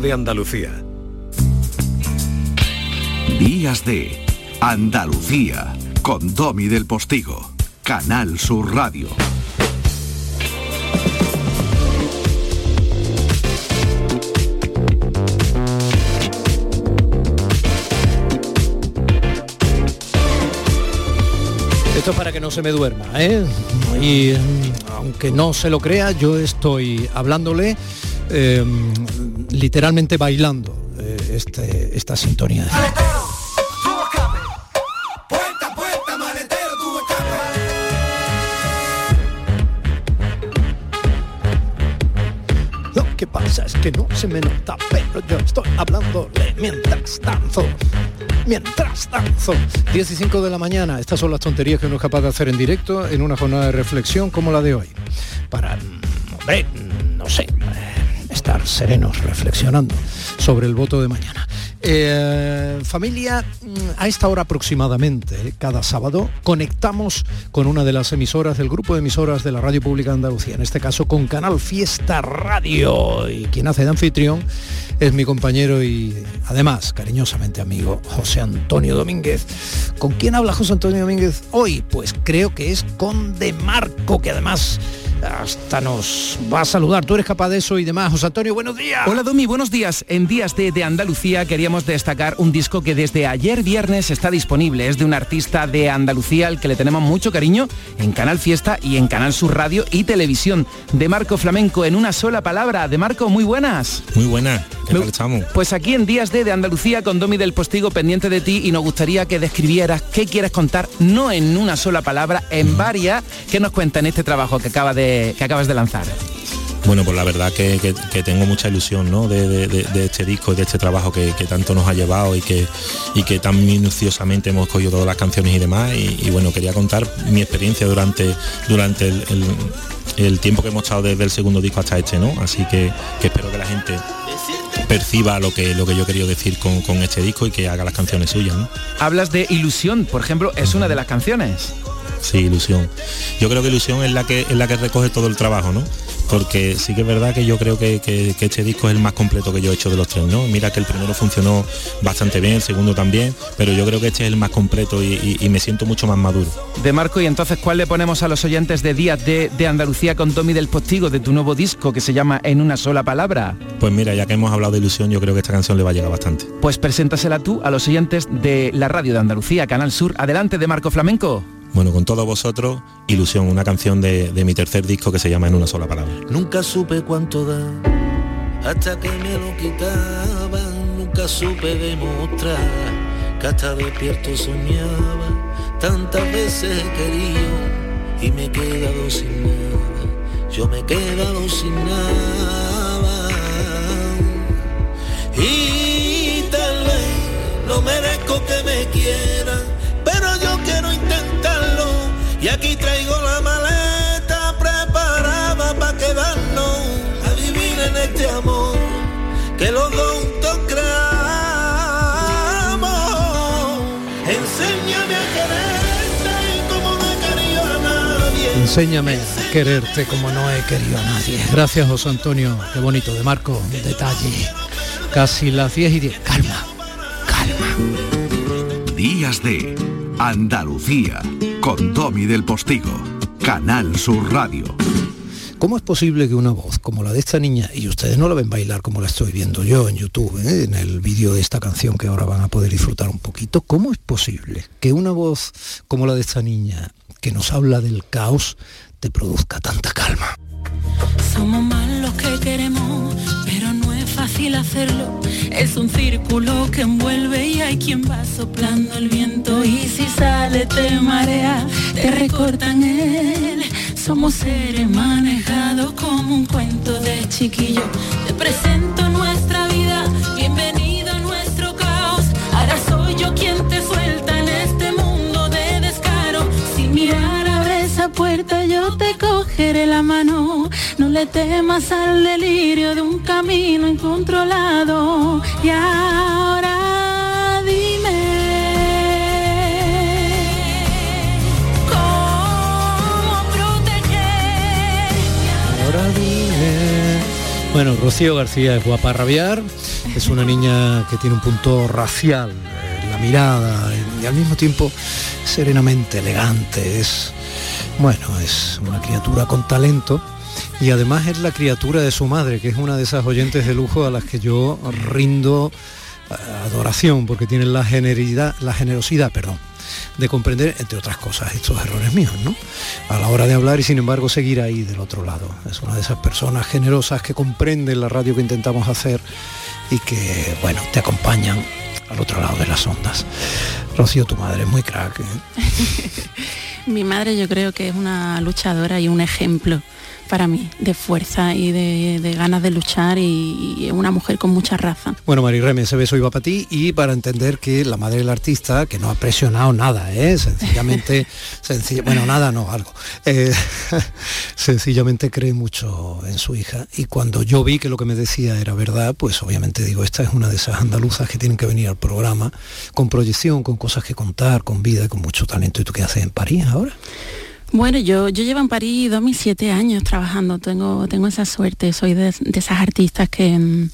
de Andalucía. Días de Andalucía con Domi del Postigo, Canal Sur Radio. Esto es para que no se me duerma, ¿eh? Y mm, aunque no se lo crea, yo estoy hablándole eh, literalmente bailando eh, este, esta sintonía. Lo que pasa es que no se me nota, pero yo estoy hablándole mientras danzo. Mientras tanto, 10 y 5 de la mañana, estas son las tonterías que uno es capaz de hacer en directo en una jornada de reflexión como la de hoy. Para, mm, hombre, no sé, estar serenos reflexionando sobre el voto de mañana. Eh, familia, mm, a esta hora aproximadamente, cada sábado, conectamos con una de las emisoras del grupo de emisoras de la Radio Pública de Andalucía, en este caso con Canal Fiesta Radio. Y quien hace de anfitrión es mi compañero y además cariñosamente amigo José Antonio Domínguez. ¿Con quién habla José Antonio Domínguez hoy? Pues creo que es con De Marco, que además hasta nos va a saludar. Tú eres capaz de eso y demás. José Antonio, buenos días. Hola Domi, buenos días. En Días de, de Andalucía queríamos destacar un disco que desde ayer viernes está disponible. Es de un artista de Andalucía al que le tenemos mucho cariño en Canal Fiesta y en Canal Sur Radio y Televisión. De Marco Flamenco en una sola palabra. De Marco, muy buenas. Muy buenas. ¿Qué tal estamos? Pues aquí en Días de, de Andalucía con Domi del Postigo pendiente de ti y nos gustaría que describieras qué quieres contar, no en una sola palabra, en varias, que nos cuenta en este trabajo que, acaba de, que acabas de lanzar. Bueno, pues la verdad que, tengo mucha ilusión ¿no? de, este disco y de este trabajo que, tanto nos ha llevado y que, y que tan minuciosamente hemos cogido todas las canciones y demás. Y, bueno, quería contar mi experiencia durante, durante el tiempo que hemos estado desde el segundo disco hasta este, ¿no? Así que, que espero que la gente perciba lo que, lo que yo querido decir con, con este disco y que haga las canciones suyas, ¿no? Hablas de ilusión, por ejemplo, es una de las canciones. Sí, ilusión. Yo creo que ilusión es la que es la que recoge todo el trabajo, ¿no? Porque sí que es verdad que yo creo que, que- que este disco es el más completo que yo he hecho de los tres, ¿no? Mira que el primero funcionó bastante bien, el segundo también, pero yo creo que este es el más completo y, y- y me siento mucho más maduro. De Marco, y entonces, ¿cuál le ponemos a los oyentes de Días de, de Andalucía con Domi del Postigo de tu nuevo disco que se llama En una sola palabra? Pues mira, ya que hemos hablado de ilusión, yo creo que esta canción le va a llegar bastante. Pues preséntasela tú a los oyentes de la radio de Andalucía, Canal Sur. Adelante, de Marco Flamenco. Bueno, con todos vosotros, Ilusión, una canción de, de mi tercer disco que se llama En una sola palabra. Nunca supe cuánto da hasta que me lo quitaban. Nunca supe demostrar que hasta despierto soñaba. Tantas veces he querido y me he quedado sin nada. Yo me he quedado sin nada. Y tal vez no merezco que me quieran, Y aquí traigo la maleta preparada para quedarnos a vivir en este amor que los dos juntos creamos. Enséñame a quererte como no he querido a nadie. Enséñame a quererte como no he querido a nadie. Gracias, José Antonio. Qué bonito, de Marco, detalle. Casi las 10 y 10. Calma, calma. Días de Andalucía con Domi del Postigo, Canal Sur Radio. ¿Cómo es posible que una voz como la de esta niña, y ustedes no la ven bailar como la estoy viendo yo en YouTube, ¿eh? en el vídeo de esta canción que ahora van a poder disfrutar un poquito, ¿cómo es posible que una voz como la de esta niña, que nos habla del caos, te produzca tanta calma? Somos más los que queremos, fácil hacerlo. Es un círculo que envuelve y hay quien va soplando el viento y si sale te marea, te recortan él. Somos seres manejados como un cuento de chiquillo. Te presento nuestra vida, bienvenido a nuestro caos. Ahora soy yo quien te suelta en este mundo de descaro. Puerta, yo te cogeré la mano. No le temas al delirio de un camino incontrolado. Y ahora dime cómo proteger. Ahora dime. Bueno, Rocío García es guapa rabiar Es una niña que tiene un punto racial mirada y al mismo tiempo serenamente elegante. Es, bueno, es una criatura con talento y además es la criatura de su madre, que es una de esas oyentes de lujo a las que yo rindo eh, adoración, porque tienen la generosidad, la generosidad, perdón, de comprender, entre otras cosas, estos errores míos, ¿no? A la hora de hablar y sin embargo seguir ahí del otro lado. Es una de esas personas generosas que comprenden la radio que intentamos hacer y que, bueno, te acompañan al otro lado de las ondas. Rocío, tu madre es muy crack. ¿eh? Mi madre yo creo que es una luchadora y un ejemplo para mí, de fuerza y de, ganas de luchar y, una mujer con mucha raza. Bueno, Mari Reme, ese beso iba para ti y para entender que la madre del artista, que no ha presionado nada, ¿eh? sencillamente, bueno, nada, no, algo, eh, sencillamente cree mucho en su hija. Y cuando yo vi que lo que me decía era verdad, pues obviamente digo, esta es una de esas andaluzas que tienen que venir al programa con proyección, con cosas que contar, con vida, con mucho talento. ¿Y tú qué haces en París ahora? Bueno, yo, yo llevo en París dos mil siete años trabajando, tengo, tengo esa suerte, soy de, esas artistas que, mm,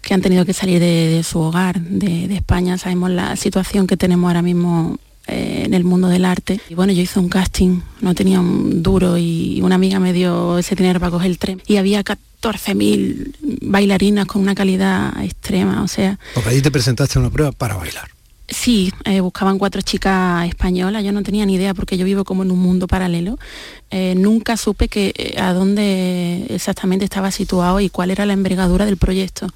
que, han tenido que salir de, su hogar, de, España. Sabemos la situación que tenemos ahora mismo eh, en el mundo del arte. Y bueno, yo hice un casting, no tenía un duro y una amiga me dio ese dinero para coger el tren. Y había 14.000 bailarinas con una calidad extrema, o sea... Porque allí te presentaste a una prueba para bailar. Sí, eh, buscaban cuatro chicas españolas, yo no tenía ni idea porque yo vivo como en un mundo paralelo. Eh, nunca supe que, eh, a dónde exactamente estaba situado y cuál era la envergadura del proyecto.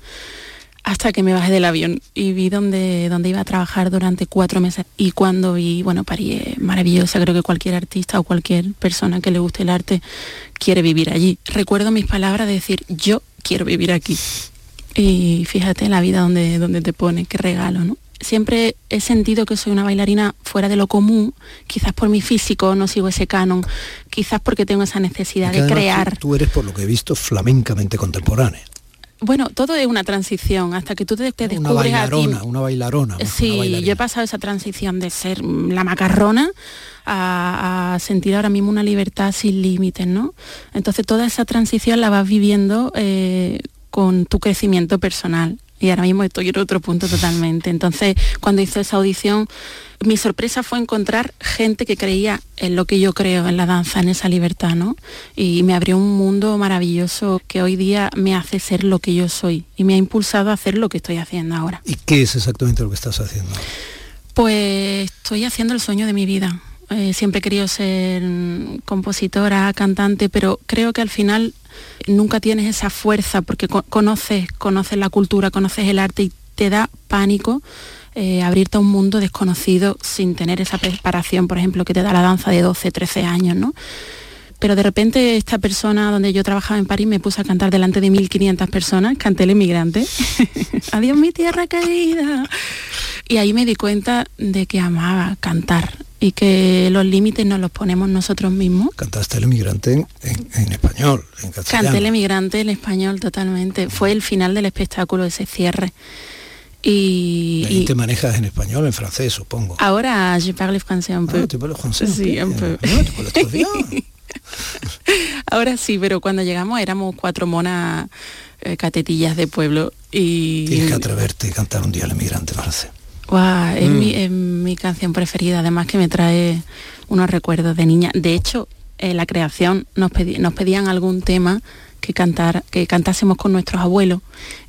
Hasta que me bajé del avión y vi dónde, dónde iba a trabajar durante cuatro meses. Y cuando vi, bueno, París es maravillosa, creo que cualquier artista o cualquier persona que le guste el arte quiere vivir allí. Recuerdo mis palabras de decir, yo quiero vivir aquí. Y fíjate la vida donde, donde te pone, qué regalo, ¿no? Siempre he sentido que soy una bailarina fuera de lo común, quizás por mi físico no sigo ese canon, quizás porque tengo esa necesidad de crear. Tú, eres, por lo que he visto, flamencamente contemporánea. Bueno, todo es una transición, hasta que tú te, descubres una bailarona, Una bailarona, Sí, yo he pasado esa transición de ser la macarrona a, sentir ahora mismo una libertad sin límites, ¿no? Entonces toda esa transición la vas viviendo eh, con tu crecimiento personal y ahora mismo estoy en otro punto totalmente. Entonces, cuando hice esa audición, mi sorpresa fue encontrar gente que creía en lo que yo creo, en la danza, en esa libertad, ¿no? Y me abrió un mundo maravilloso que hoy día me hace ser lo que yo soy y me ha impulsado a hacer lo que estoy haciendo ahora. ¿Y qué es exactamente lo que estás haciendo? Pues estoy haciendo el sueño de mi vida. Eh, siempre he querido ser compositora, cantante, pero creo que al final nunca tienes esa fuerza porque conoces, conoces la cultura, conoces el arte y te da pánico eh, abrirte a un mundo desconocido sin tener esa preparación, por ejemplo, que te da la danza de 12, 13 años, ¿no? Pero de repente esta persona donde yo trabajaba en París me puse a cantar delante de 1.500 personas, canté el emigrante, adiós mi tierra querida. Y ahí me di cuenta de que amaba cantar y que los límites nos los ponemos nosotros mismos. Cantaste el emigrante en, español, en castellano. Canté el emigrante en español totalmente. Fue el final del espectáculo, ese cierre. Y, y, te manejas en español, en francés, supongo. Ahora, je parle français un peu. Ah, tu parles français Sí, un peu. Ahora sí, pero cuando llegamos éramos cuatro monas eh, catetillas de pueblo y... Tienes que atreverte y cantar un día el emigrante francés. es, mi, mm. mi, canción preferida, además que me trae unos recuerdos de niña. De hecho, en la creación nos, nos pedían algún tema que cantar, que cantásemos con nuestros abuelos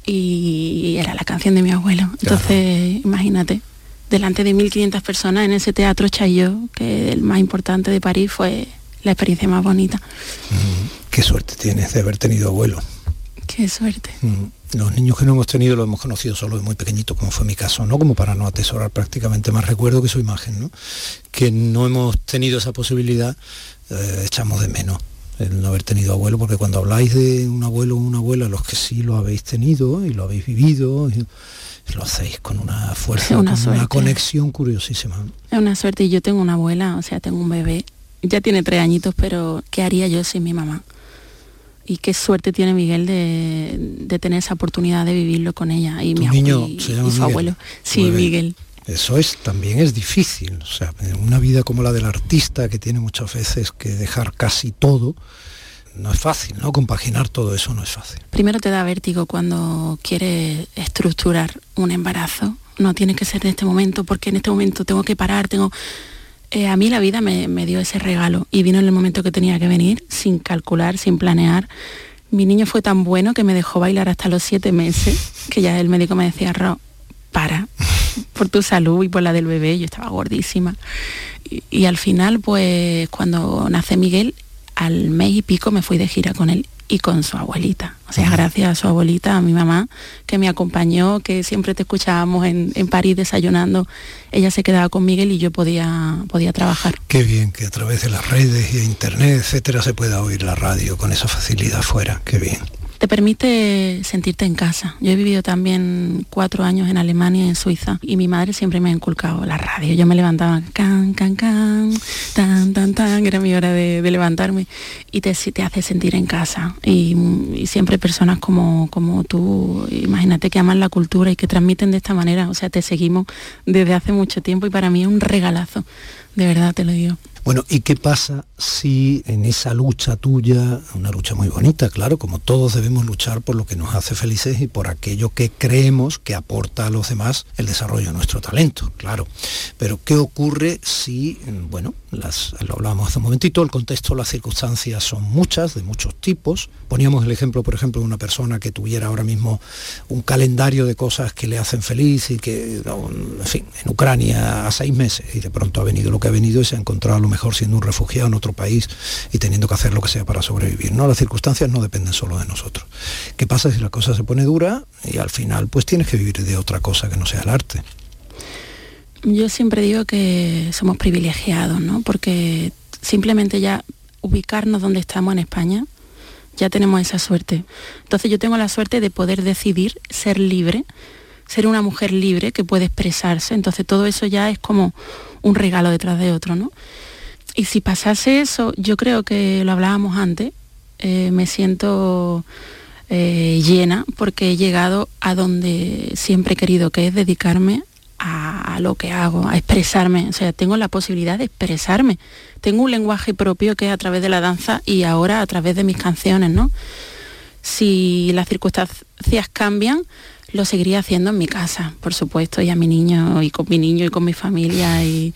y era la canción de mi abuelo. Entonces, imagínate, delante de 1.500 personas en ese teatro Chaillot, que el más importante de París, fue la experiencia más bonita. Mm, qué suerte tienes de haber tenido abuelo. Qué suerte. Mm, los niños que no hemos tenido lo hemos conocido solo de muy pequeñito, como fue mi caso, ¿no? Como para no atesorar prácticamente más recuerdo que su imagen, ¿no? Que no hemos tenido esa posibilidad, eh, echamos de menos el no haber tenido abuelo, porque cuando habláis de un abuelo o una abuela, los que sí lo habéis tenido y lo habéis vivido, lo hacéis con una fuerza, una con una conexión curiosísima. Es una suerte y yo tengo una abuela, o sea, tengo un bebé, ya tiene tres añitos, pero ¿qué haría yo sin mi mamá? Y qué suerte tiene Miguel de, tener esa oportunidad de vivirlo con ella y mi niño y, su abuelo. Sí, Miguel. Eso es, también es difícil. O sea, una vida como la del artista que tiene muchas veces que dejar casi todo, no es fácil, ¿no? Compaginar todo eso no es fácil. Primero te da vértigo cuando quieres estructurar un embarazo. No tiene que ser en este momento, porque en este momento tengo que parar, tengo... Eh, a mí la vida me, me dio ese regalo y vino en el momento que tenía que venir, sin calcular, sin planear. Mi niño fue tan bueno que me dejó bailar hasta los siete meses, que ya el médico me decía, Ro, para, por tu salud y por la del bebé, yo estaba gordísima. Y, y al final, pues cuando nace Miguel, al mes y pico me fui de gira con él y con su abuelita. O sea, gracias a su abuelita, a mi mamá, que me acompañó, que siempre te escuchábamos en, en París desayunando, ella se quedaba con Miguel y yo podía, podía trabajar. Qué bien que a través de las redes y de internet, etcétera, se pueda oír la radio con esa facilidad fuera. Qué bien. Te permite sentirte en casa. Yo he vivido también cuatro años en Alemania y en Suiza y mi madre siempre me ha inculcado la radio. Yo me levantaba can, can, can, tan, tan, tan, era mi hora de, de levantarme y te, te, hace sentir en casa. Y, y, siempre personas como, como tú, imagínate que aman la cultura y que transmiten de esta manera. O sea, te seguimos desde hace mucho tiempo y para mí es un regalazo. De verdad te lo digo. Bueno, ¿y qué pasa si en esa lucha tuya, una lucha muy bonita, claro, como todos debemos luchar por lo que nos hace felices y por aquello que creemos que aporta a los demás el desarrollo de nuestro talento, claro. Pero ¿qué ocurre si, bueno, las, lo hablábamos hace un momentito, el contexto, las circunstancias son muchas, de muchos tipos. Poníamos el ejemplo, por ejemplo, de una persona que tuviera ahora mismo un calendario de cosas que le hacen feliz y que, en fin, en Ucrania a seis meses y de pronto ha venido lo que ha venido y se ha encontrado a lo mejor siendo un refugiado en otro país y teniendo que hacer lo que sea para sobrevivir. No, las circunstancias no dependen solo de nosotros. ¿Qué pasa si la cosa se pone dura y al final pues tienes que vivir de otra cosa que no sea el arte? Yo siempre digo que somos privilegiados, ¿no? Porque simplemente ya ubicarnos donde estamos en España, ya tenemos esa suerte. Entonces yo tengo la suerte de poder decidir ser libre, ser una mujer libre que puede expresarse. Entonces todo eso ya es como un regalo detrás de otro, ¿no? Y si pasase eso, yo creo que lo hablábamos antes, eh, me siento eh, llena porque he llegado a donde siempre he querido, que es dedicarme a, lo que hago, a expresarme. O sea, tengo la posibilidad de expresarme. Tengo un lenguaje propio que es a través de la danza y ahora a través de mis canciones, ¿no? Si las circunstancias cambian, lo seguiría haciendo en mi casa, por supuesto, y a mi niño, y con mi niño, y con mi familia, y,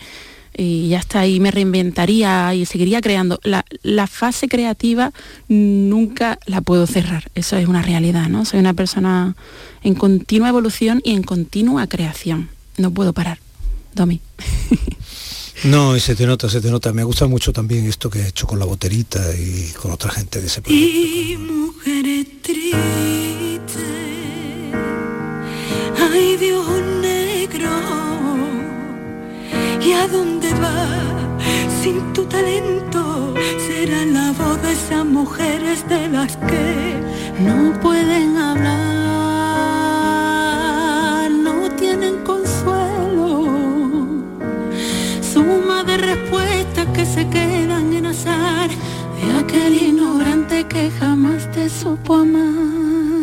y ya está, y me reinventaría y seguiría creando. La, la, fase creativa nunca la puedo cerrar, eso es una realidad, ¿no? Soy una persona en continua evolución y en continua creación. No puedo parar. Domi. No, y se te nota, se te nota. Me gusta mucho también esto que he hecho con la boterita y con otra gente de ese proyecto. Y mujeres tristes, ay Dios ¿y a dónde va? Sin tu talento será la voz de esas mujeres de las que no pueden hablar, no tienen consuelo suma de respuestas que se quedan en azar de aquel ignorante que jamás te supo amar.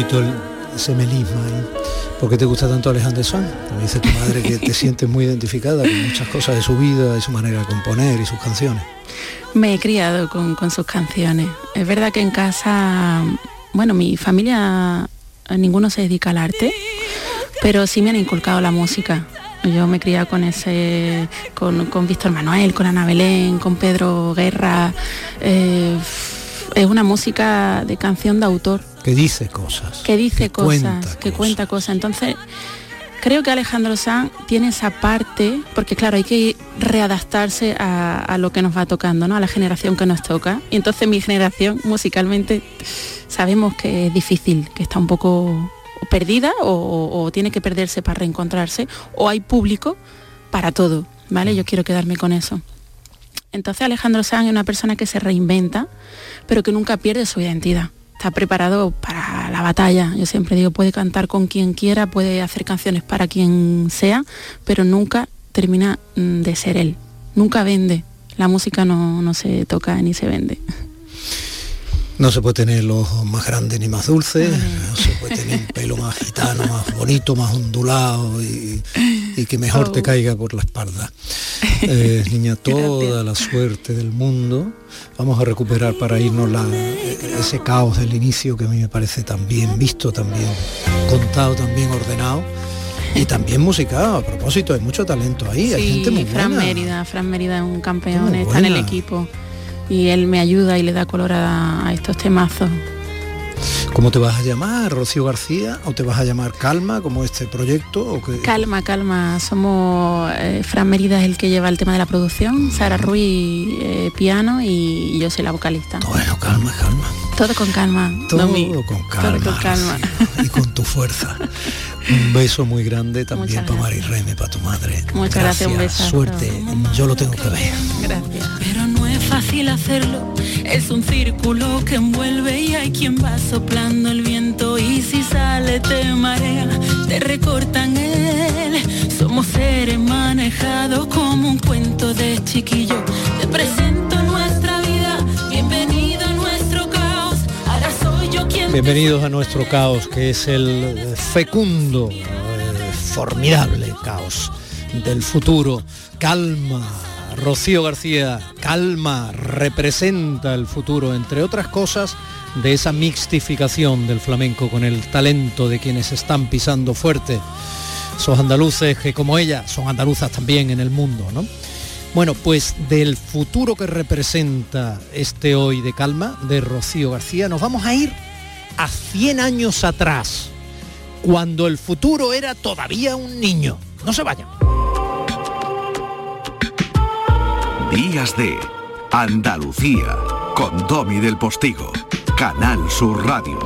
Bonito el, ese melisma. ¿eh? ¿Por qué te gusta tanto Alejandro Sanz? Me dice tu madre que te sientes muy identificada con muchas cosas de su vida, de su manera de componer y sus canciones. Me he criado con, con sus canciones. Es verdad que en casa, bueno, mi familia ninguno se dedica al arte, pero sí me han inculcado la música. Yo me he criado con ese, con, con Víctor Manuel, con Ana Belén, con Pedro Guerra. Eh, es una música de canción de autor. Que dice cosas. Que dice que cosas, cuenta que cosas. cuenta cosas. Entonces, creo que Alejandro Sanz tiene esa parte, porque claro, hay que readaptarse a, a, lo que nos va tocando, ¿no? A la generación que nos toca. Y entonces mi generación musicalmente sabemos que es difícil, que está un poco perdida o, o, o tiene que perderse para reencontrarse, o hay público para todo, ¿vale? Yo quiero quedarme con eso. Entonces Alejandro Sanz es una persona que se reinventa, pero que nunca pierde su identidad. Está preparado para la batalla. Yo siempre digo, puede cantar con quien quiera, puede hacer canciones para quien sea, pero nunca termina de ser él. Nunca vende. La música no, no se toca ni se vende. No se puede tener los ojos más grandes ni más dulces, no se puede tener un pelo más gitano, más bonito, más ondulado y, y que mejor te caiga por la espalda. Eh, niña, toda la suerte del mundo. Vamos a recuperar para irnos la, ese caos del inicio que a mí me parece tan bien visto, también contado, también ordenado y también musicado. A propósito, hay mucho talento ahí, hay gente muy Fran Mérida, Fran Mérida es un campeón, está en el equipo y él me ayuda y le da color a estos temazos. ¿Cómo te vas a llamar? ¿Rocío García? ¿O te vas a llamar Calma como este proyecto? ¿o Calma, calma. Somos eh, Fran Merida es el que lleva el tema de la producción, Sara Ruiz eh, piano y yo soy la vocalista. Bueno, calma, calma. Todo con calma. Todo con calma. Todo con calma. y con tu fuerza. Un beso muy grande también para Mari Reme, para tu madre. Muchas gracias, un beso. Suerte, yo lo tengo que ver. Gracias. Pero no es fácil hacerlo, es un círculo que envuelve y hay quien va soplando el viento y si sale te marea, te recortan él. Somos seres manejados como un cuento de chiquillo. Te presento nuestra vida, bienvenido a nuestro caos. Ahora soy yo quien Bienvenidos a nuestro caos, que es el fecundo, eh, formidable caos del futuro. Calma, Rocío García, calma, representa el futuro, entre otras cosas, de esa mixtificación del flamenco con el talento de quienes están pisando fuerte. Esos andaluces que como ella son andaluzas también en el mundo, ¿no? Bueno, pues del futuro que representa este hoy de calma de Rocío García, nos vamos a ir a 100 años atrás, cuando el futuro era todavía un niño. No se vayan. Días de Andalucía con Domi del Postigo, Canal Sur Radio.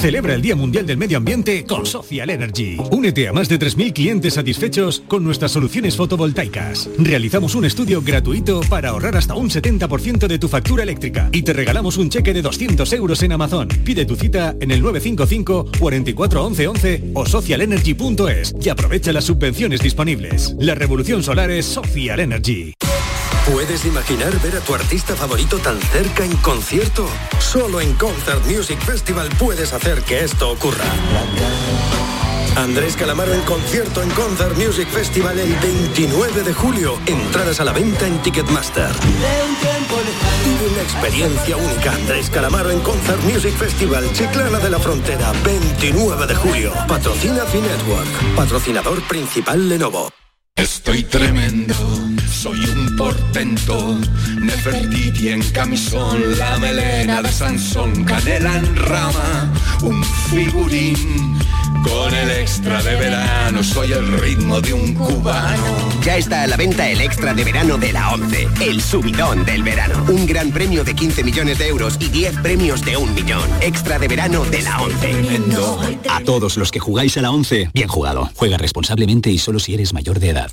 Celebra el Día Mundial del Medio Ambiente con Social Energy. Únete a más de 3.000 clientes satisfechos con nuestras soluciones fotovoltaicas. Realizamos un estudio gratuito para ahorrar hasta un 70% de tu factura eléctrica y te regalamos un cheque de 200 euros en Amazon. Pide tu cita en el 955 44 11 11 o socialenergy.es y aprovecha las subvenciones disponibles. La revolución solar es Social Energy. ¿Puedes imaginar ver a tu artista favorito tan cerca en concierto? Solo en Concert Music Festival puedes hacer que esto ocurra. Andrés Calamaro en concierto en Concert Music Festival el 29 de julio. Entradas a la venta en Ticketmaster. Vive una experiencia única. Andrés Calamaro en Concert Music Festival Chiclana de la Frontera, 29 de julio. Patrocina Finetwork. Patrocinador principal Lenovo. Estoy tremendo, soy un portento, Nefertiti en camisón, la melena de Sansón, canela en rama, un figurín, con el extra de verano, soy el ritmo de un cubano. Ya está a la venta el extra de verano de la 11, el subidón del verano. Un gran premio de 15 millones de euros y 10 premios de un millón. Extra de verano de la 11. A todos los que jugáis a la 11, bien jugado. Juega responsablemente y solo si eres mayor de edad.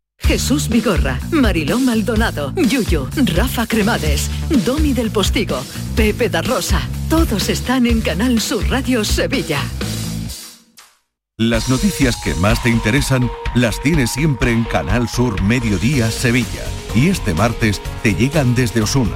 Jesús Vigorra, Mariló Maldonado, Yuyo, Rafa Cremades, Domi del Postigo, Pepe da Rosa. Todos están en Canal Sur Radio Sevilla. Las noticias que más te interesan las tienes siempre en Canal Sur Mediodía Sevilla. Y este martes te llegan desde Osuna,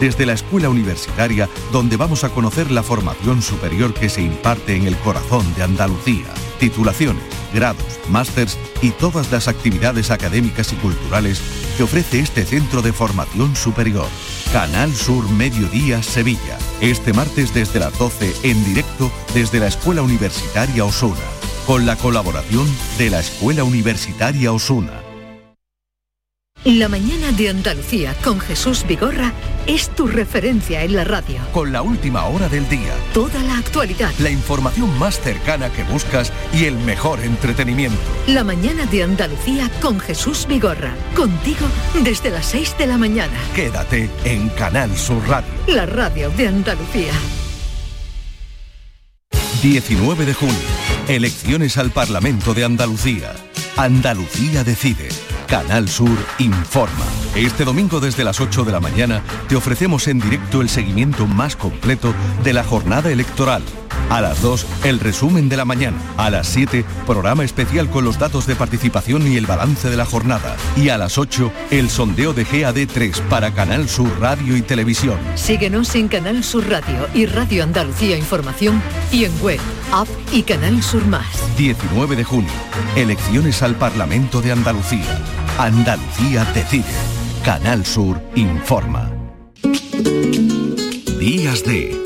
desde la escuela universitaria donde vamos a conocer la formación superior que se imparte en el corazón de Andalucía. Titulaciones, grados, másters y todas las actividades académicas y culturales que ofrece este centro de formación superior. Canal Sur Mediodía Sevilla. Este martes desde las 12 en directo desde la Escuela Universitaria Osuna. Con la colaboración de la Escuela Universitaria Osuna. La mañana de Andalucía con Jesús Vigorra es tu referencia en la radio. Con la última hora del día. Toda la actualidad. La información más cercana que buscas y el mejor entretenimiento. La mañana de Andalucía con Jesús Vigorra. Contigo desde las 6 de la mañana. Quédate en Canal Sur Radio. La radio de Andalucía. 19 de junio. Elecciones al Parlamento de Andalucía. Andalucía decide. Canal Sur informa. Este domingo desde las 8 de la mañana te ofrecemos en directo el seguimiento más completo de la jornada electoral. A las 2, el resumen de la mañana. A las 7, programa especial con los datos de participación y el balance de la jornada. Y a las 8, el sondeo de GAD3 para Canal Sur Radio y Televisión. Síguenos en Canal Sur Radio y Radio Andalucía Información y en web, app y Canal Sur Más. 19 de junio, elecciones al Parlamento de Andalucía. Andalucía decide. Canal Sur informa. Días de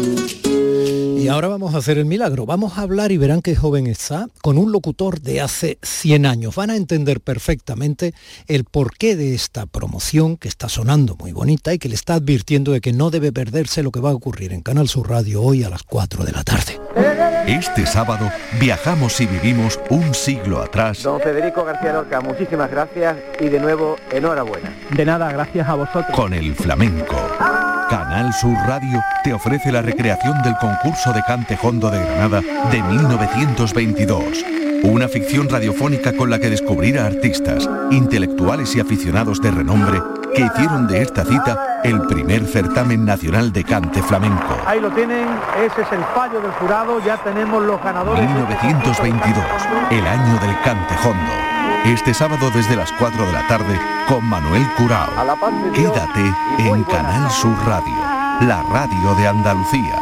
Ahora vamos a hacer el milagro. Vamos a hablar y verán qué joven está con un locutor de hace 100 años. Van a entender perfectamente el porqué de esta promoción que está sonando muy bonita y que le está advirtiendo de que no debe perderse lo que va a ocurrir en Canal Sur Radio hoy a las 4 de la tarde. Este sábado viajamos y vivimos un siglo atrás. Don Federico García Lorca, muchísimas gracias y de nuevo enhorabuena. De nada, gracias a vosotros. Con el flamenco. Canal Sur Radio te ofrece la recreación del concurso de cante hondo de Granada de 1922. Una ficción radiofónica con la que descubrir a artistas, intelectuales y aficionados de renombre que hicieron de esta cita el primer certamen nacional de cante flamenco. Ahí lo tienen, ese es el fallo del jurado, ya tenemos los ganadores. 1922, el año del cante hondo. Este sábado desde las 4 de la tarde con Manuel Curao. Quédate en Canal Sur Radio, la radio de Andalucía.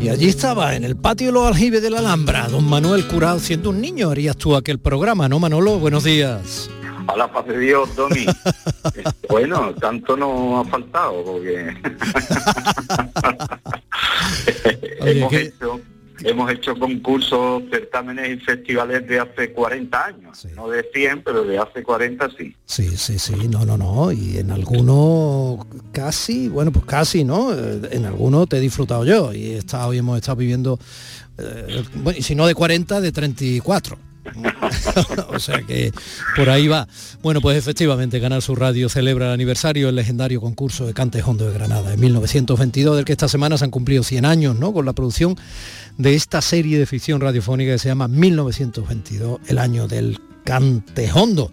Y allí estaba, en el patio de los aljibes de la Alhambra, don Manuel Curao, siendo un niño, harías tú aquel programa, ¿no, Manolo? Buenos días. A la paz de Dios, Domi. bueno, tanto no ha faltado, porque hemos, hecho, hemos hecho concursos, certámenes y festivales de hace 40 años. No de 100, pero de hace 40 sí. Sí, sí, sí, no, no, no. Y en algunos casi, bueno, pues casi, ¿no? Eh, En algunos te he disfrutado yo y he estado, y hemos estado viviendo, eh, bueno, y si no de 40, de 34. o sea que por ahí va. Bueno, pues efectivamente Canal Sur Radio celebra el aniversario del legendario concurso de Cante Hondo de Granada en 1922, del que esta semana se han cumplido 100 años, ¿no? Con la producción de esta serie de ficción radiofónica que se llama 1922, el año del Cante Hondo.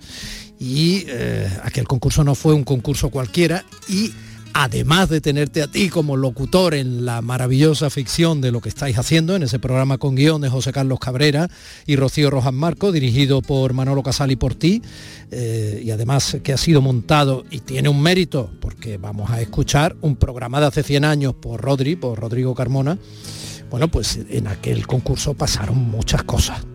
Y eh, aquel concurso no fue un concurso cualquiera y además de tenerte a ti como locutor en la maravillosa ficción de lo que estáis haciendo, en ese programa con guion de José Carlos Cabrera y Rocío Rojas Marco, dirigido por Manolo Casal y por ti, eh, y además que ha sido montado y tiene un mérito, porque vamos a escuchar un programa de hace 100 años por Rodri, por Rodrigo Carmona. Bueno, pues en aquel concurso pasaron muchas cosas.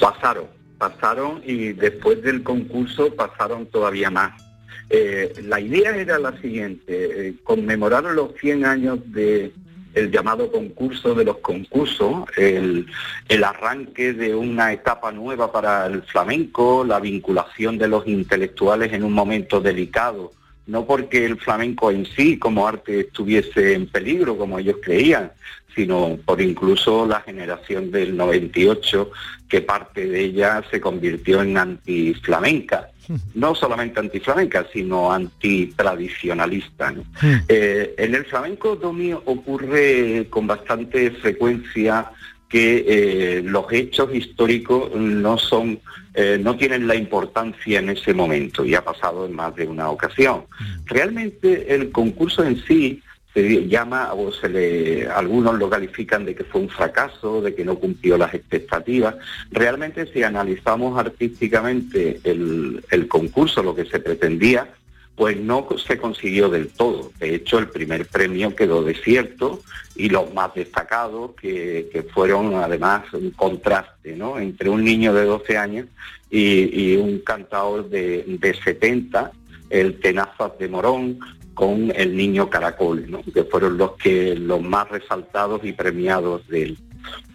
Pasaron, pasaron y después del concurso pasaron todavía más. Eh, la idea era la siguiente, eh, conmemorar los 100 años de el llamado concurso de los concursos, el, el arranque de una etapa nueva para el flamenco, la vinculación de los intelectuales en un momento delicado, no porque el flamenco en sí como arte estuviese en peligro, como ellos creían, sino por incluso la generación del 98, que parte de ella se convirtió en antiflamenca. No solamente antiflamenca, sino antitradicionalista. ¿no? Eh, en el flamenco, Domi, ocurre con bastante frecuencia que eh, los hechos históricos no son, eh, no tienen la importancia en ese momento, y ha pasado en más de una ocasión. Realmente el concurso en sí se llama o se le algunos lo califican de que fue un fracaso, de que no cumplió las expectativas. Realmente si analizamos artísticamente el, el concurso, lo que se pretendía, pues no se consiguió del todo. De hecho, el primer premio quedó desierto y los más destacados, que, que fueron además un contraste ¿no? entre un niño de 12 años y, y un cantador de, de 70, el Tenazas de Morón, con el niño Caracol, ¿no? que fueron los que los más resaltados y premiados del,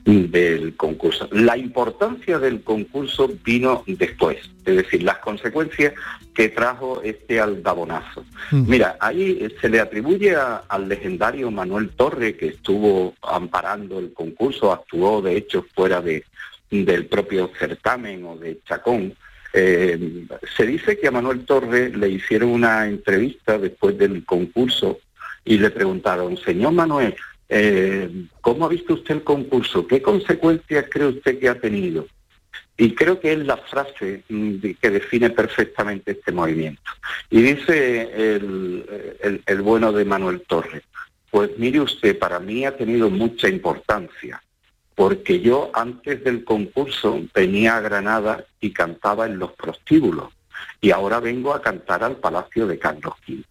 del concurso. La importancia del concurso vino después, es decir, las consecuencias que trajo este aldabonazo. Mira, ahí se le atribuye a- al legendario Manuel Torre, que estuvo amparando el concurso, actuó de hecho fuera de, del propio certamen o de Chacón, eh, se dice que a Manuel Torre le hicieron una entrevista después del concurso y le preguntaron, señor Manuel, eh, ¿cómo ha visto usted el concurso? ¿Qué consecuencias cree usted que ha tenido? Y creo que es la frase mm, que define perfectamente este movimiento. Y dice el, el bueno de Manuel Torres, pues mire usted, para mí ha tenido mucha importancia, porque yo antes del concurso venía a Granada y cantaba en los prostíbulos, y ahora vengo a cantar al Palacio de Carlos V.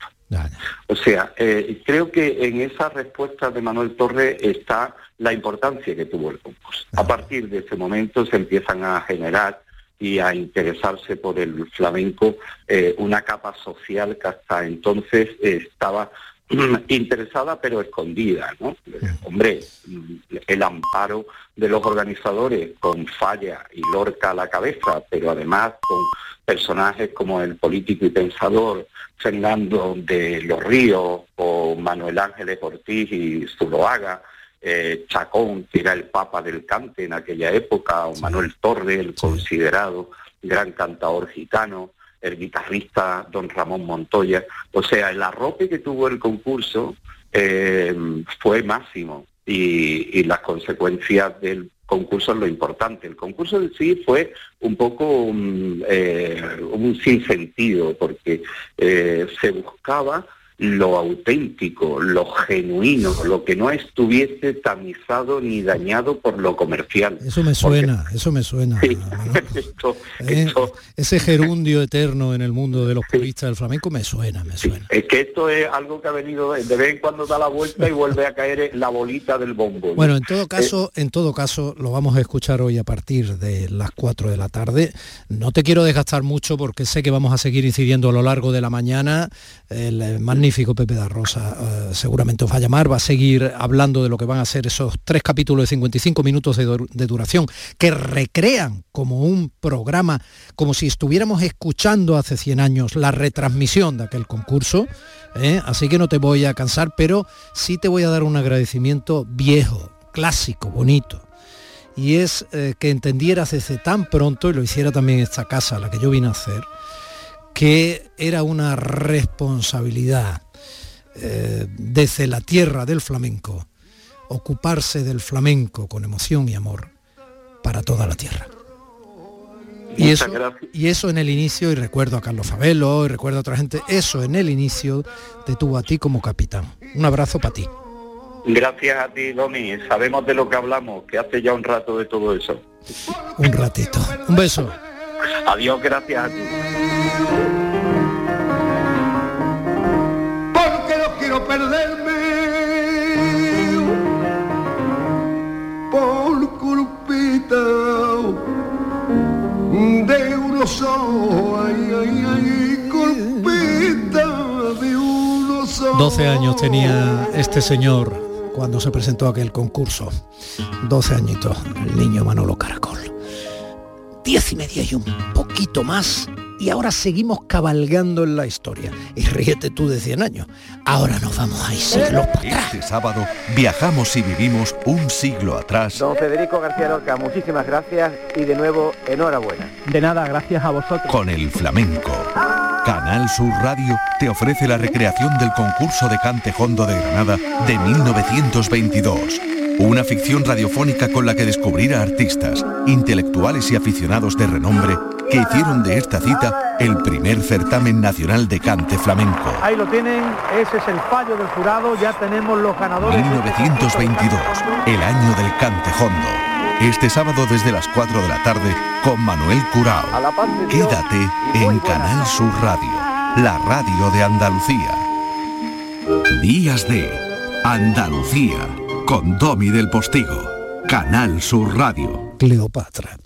O sea, eh, creo que en esa respuesta de Manuel Torre está la importancia que tuvo el concurso. A partir de ese momento se empiezan a generar y a interesarse por el flamenco eh, una capa social que hasta entonces estaba interesada pero escondida, ¿no? Hombre, el amparo de los organizadores con Falla y Lorca a la cabeza, pero además con personajes como el político y pensador Fernando de los Ríos o Manuel Ángeles Ortiz y Zuloaga, eh, Chacón, que era el papa del cante en aquella época, o Manuel Torre, el considerado gran cantador gitano, el guitarrista don Ramón Montoya. O sea, el arrope que tuvo el concurso eh, fue máximo y, las consecuencias del concurso es lo importante. El concurso en sí fue un poco un, eh, un sinsentido porque eh, se buscaba lo auténtico, lo genuino, lo que no estuviese tamizado ni dañado por lo comercial. Eso me suena, eso me suena. Eh, ese gerundio eterno en el mundo de los puristas del flamenco me suena, me suena. Es que esto es algo que ha venido de vez en cuando da la vuelta y vuelve a caer la bolita del bombo. Bueno, en todo caso, en todo caso, lo vamos a escuchar hoy a partir de las 4 de la tarde. No te quiero desgastar mucho porque sé que vamos a seguir incidiendo a lo largo de la mañana. El magnífico magnífico Pepe da Rosa. Eh, seguramente os va a llamar, va a seguir hablando de lo que van a ser esos tres capítulos de 55 minutos de, duración que recrean como un programa, como si estuviéramos escuchando hace 100 años la retransmisión de aquel concurso. ¿eh? Así que no te voy a cansar, pero sí te voy a dar un agradecimiento viejo, clásico, bonito y es eh, que entendieras desde tan pronto, y lo hiciera también esta casa la que yo vine a hacer, que era una responsabilidad eh, desde la tierra del flamenco, ocuparse del flamenco con emoción y amor para toda la tierra. Y eso, y eso en el inicio, y recuerdo a Carlos Fabelo, y recuerdo a otra gente, eso en el inicio te tuvo a ti como capitán. Un abrazo para ti. Gracias a ti, Domi. Sabemos de lo que hablamos, que hace ya un rato de todo eso. Un ratito. Un beso. Adiós, gracias a ti. Porque no quiero perderme por culpita de uno solo. Ay, ay, ay, culpita de uno solo. 12 años tenía este señor cuando se presentó aquel concurso. 12 añitos, el niño Manolo Caracol diez y media y un poquito más y ahora seguimos cabalgando en la historia. Y ríete tú de 100 años. Ahora nos vamos a ir siglos para atrás. Este sábado viajamos y vivimos un siglo atrás. Don Federico García Lorca, muchísimas gracias y de nuevo enhorabuena. De nada, gracias a vosotros. Con el flamenco. Canal Sur Radio te ofrece la recreación del concurso de cante hondo de Granada de 1922 una ficción radiofónica con la que descubrir a artistas, intelectuales y aficionados de renombre que hicieron de esta cita el primer certamen nacional de cante flamenco. Ahí lo tienen, ese es el fallo del jurado, ya tenemos los ganadores. 1922, el año del cante hondo. Este sábado desde las 4 de la tarde con Manuel Curao. Quédate en Canal Sur Radio, la radio de Andalucía. Días de Andalucía con Domi del Postigo, Canal Sur Radio. Cleopatra.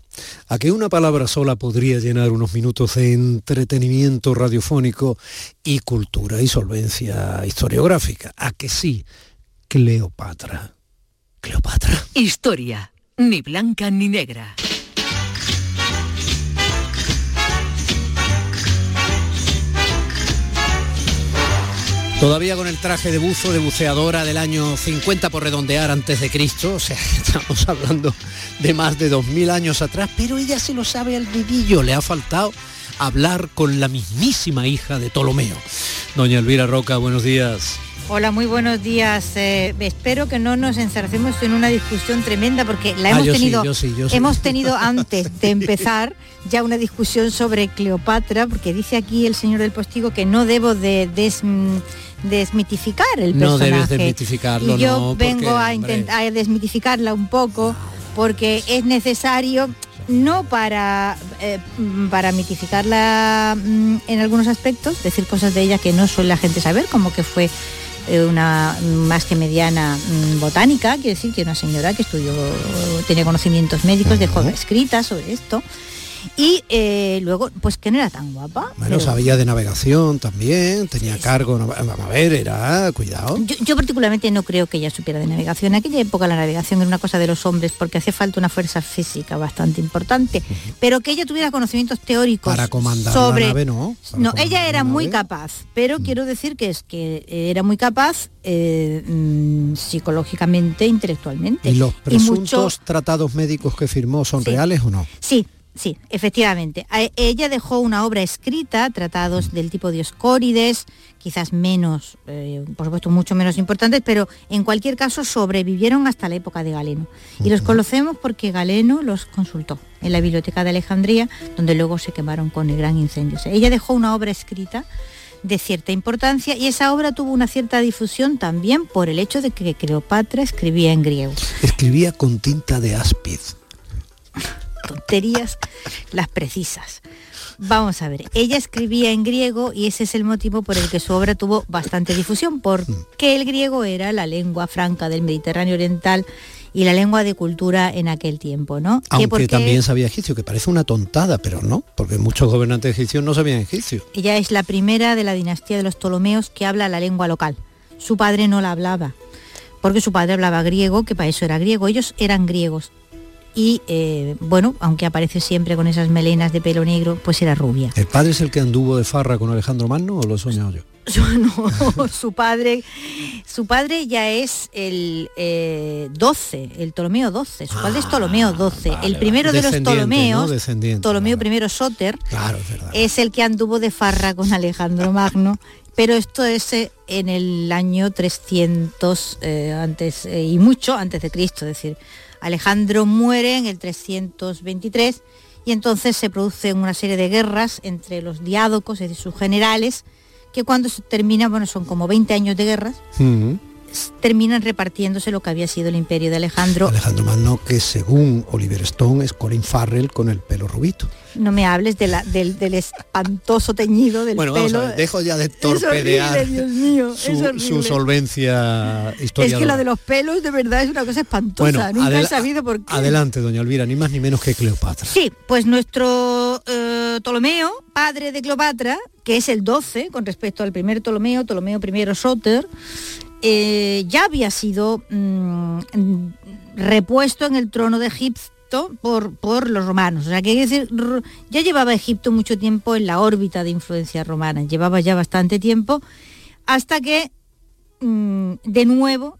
A que una palabra sola podría llenar unos minutos de entretenimiento radiofónico y cultura y solvencia historiográfica. A que sí, Cleopatra. Cleopatra. Historia, ni blanca ni negra. Todavía con el traje de buzo de buceadora del año 50 por redondear antes de Cristo, o sea, estamos hablando de más de 2000 años atrás, pero ella se lo sabe al dedillo, le ha faltado hablar con la mismísima hija de Ptolomeo. Doña Elvira Roca, buenos días. Hola, muy buenos días. Eh, espero que no nos enzarcemos en una discusión tremenda porque la hemos tenido, hemos tenido antes de empezar ya una discusión sobre Cleopatra, porque dice aquí el señor del postigo que no debo de desmitificar el personaje. No debes desmitificarlo, y yo vengo a intentar desmitificarla un poco porque es necesario no para, eh, para mitificarla mm, en algunos aspectos, decir cosas de ella que no suele la gente saber, como que fue eh, una más que mediana mm, botánica, quiere decir que una señora que estudió, tenía conocimientos médicos, dejó escritas sobre esto y eh, luego, pues que no era tan guapa. Bueno, sabía de navegación también, tenía cargo, vamos a ver, era, cuidado. Yo, particularmente no creo que ella supiera de navegación. En aquella época la navegación era una cosa de los hombres porque hacía falta una fuerza física bastante importante, pero que ella tuviera conocimientos teóricos para comandar sobre... la nave, no. no, ella era muy capaz, pero mm. quiero decir que es que era muy capaz eh, mm, psicológicamente, intelectualmente. ¿Y los presuntos tratados médicos que firmó son reales o no? Sí, Sí, efectivamente. Ella dejó una obra escrita, tratados del tipo Dioscórides, quizás menos, eh, por supuesto mucho menos importantes, pero en cualquier caso sobrevivieron hasta la época de Galeno. Y los conocemos porque Galeno los consultó en la biblioteca de Alejandría, donde luego se quemaron con el gran incendio. ella dejó una obra escrita de cierta importancia y esa obra tuvo una cierta difusión también por el hecho de que Cleopatra escribía en griego. Escribía con tinta de áspid tonterías las precisas. Vamos a ver, ella escribía en griego y ese es el motivo por el que su obra tuvo bastante difusión, porque el griego era la lengua franca del Mediterráneo Oriental y la lengua de cultura en aquel tiempo, ¿no? Aunque también sabía egipcio, que parece una tontada, pero no, porque muchos gobernantes egipcios no sabían egipcio. Ella es la primera de la dinastía de los Ptolomeos que habla la lengua local. Su padre no la hablaba, porque su padre hablaba griego, que para eso era griego. Ellos eran griegos y eh, bueno, aunque aparece siempre con esas melenas de pelo negro, pues era rubia. ¿El padre es el que anduvo de farra con Alejandro Magno o lo he soñado yo? No, su padre, su padre ya es el 12, eh, el Ptolomeo 12. Su padre es Ptolomeo 12. Ah, el primero de los Ptolomeos, Ptolomeo primero Soter, es, el que anduvo de farra con Alejandro Magno. Pero esto es eh, en el año 300 antes y mucho antes de Cristo, es decir, Alejandro muere en el 323 y entonces se produce una serie de guerras entre los diádocos, y sus generales, que cuando se termina, bueno, son como 20 años de guerras, terminan repartiéndose lo que había sido el imperio de Alejandro. Alejandro Magno, que según Oliver Stone es Colin Farrell con el pelo rubito. No me hables de la, del, espantoso teñido del bueno, pelo. dejo ya de torpedear su, solvencia histórica. Es que lo de los pelos de verdad es una cosa espantosa. Nunca he sabido por qué. Adelante, doña Elvira, ni más ni menos que Cleopatra. Sí, pues nuestro eh, Ptolomeo, padre de Cleopatra, que es el 12 con respecto al primer Ptolomeo, Ptolomeo I Soter, eh, ya había sido mm, repuesto en el trono de Egipto por, por, los romanos. O sea, que decir, ya llevaba Egipto mucho tiempo en la órbita de influencia romana, llevaba ya bastante tiempo, hasta que mm, de nuevo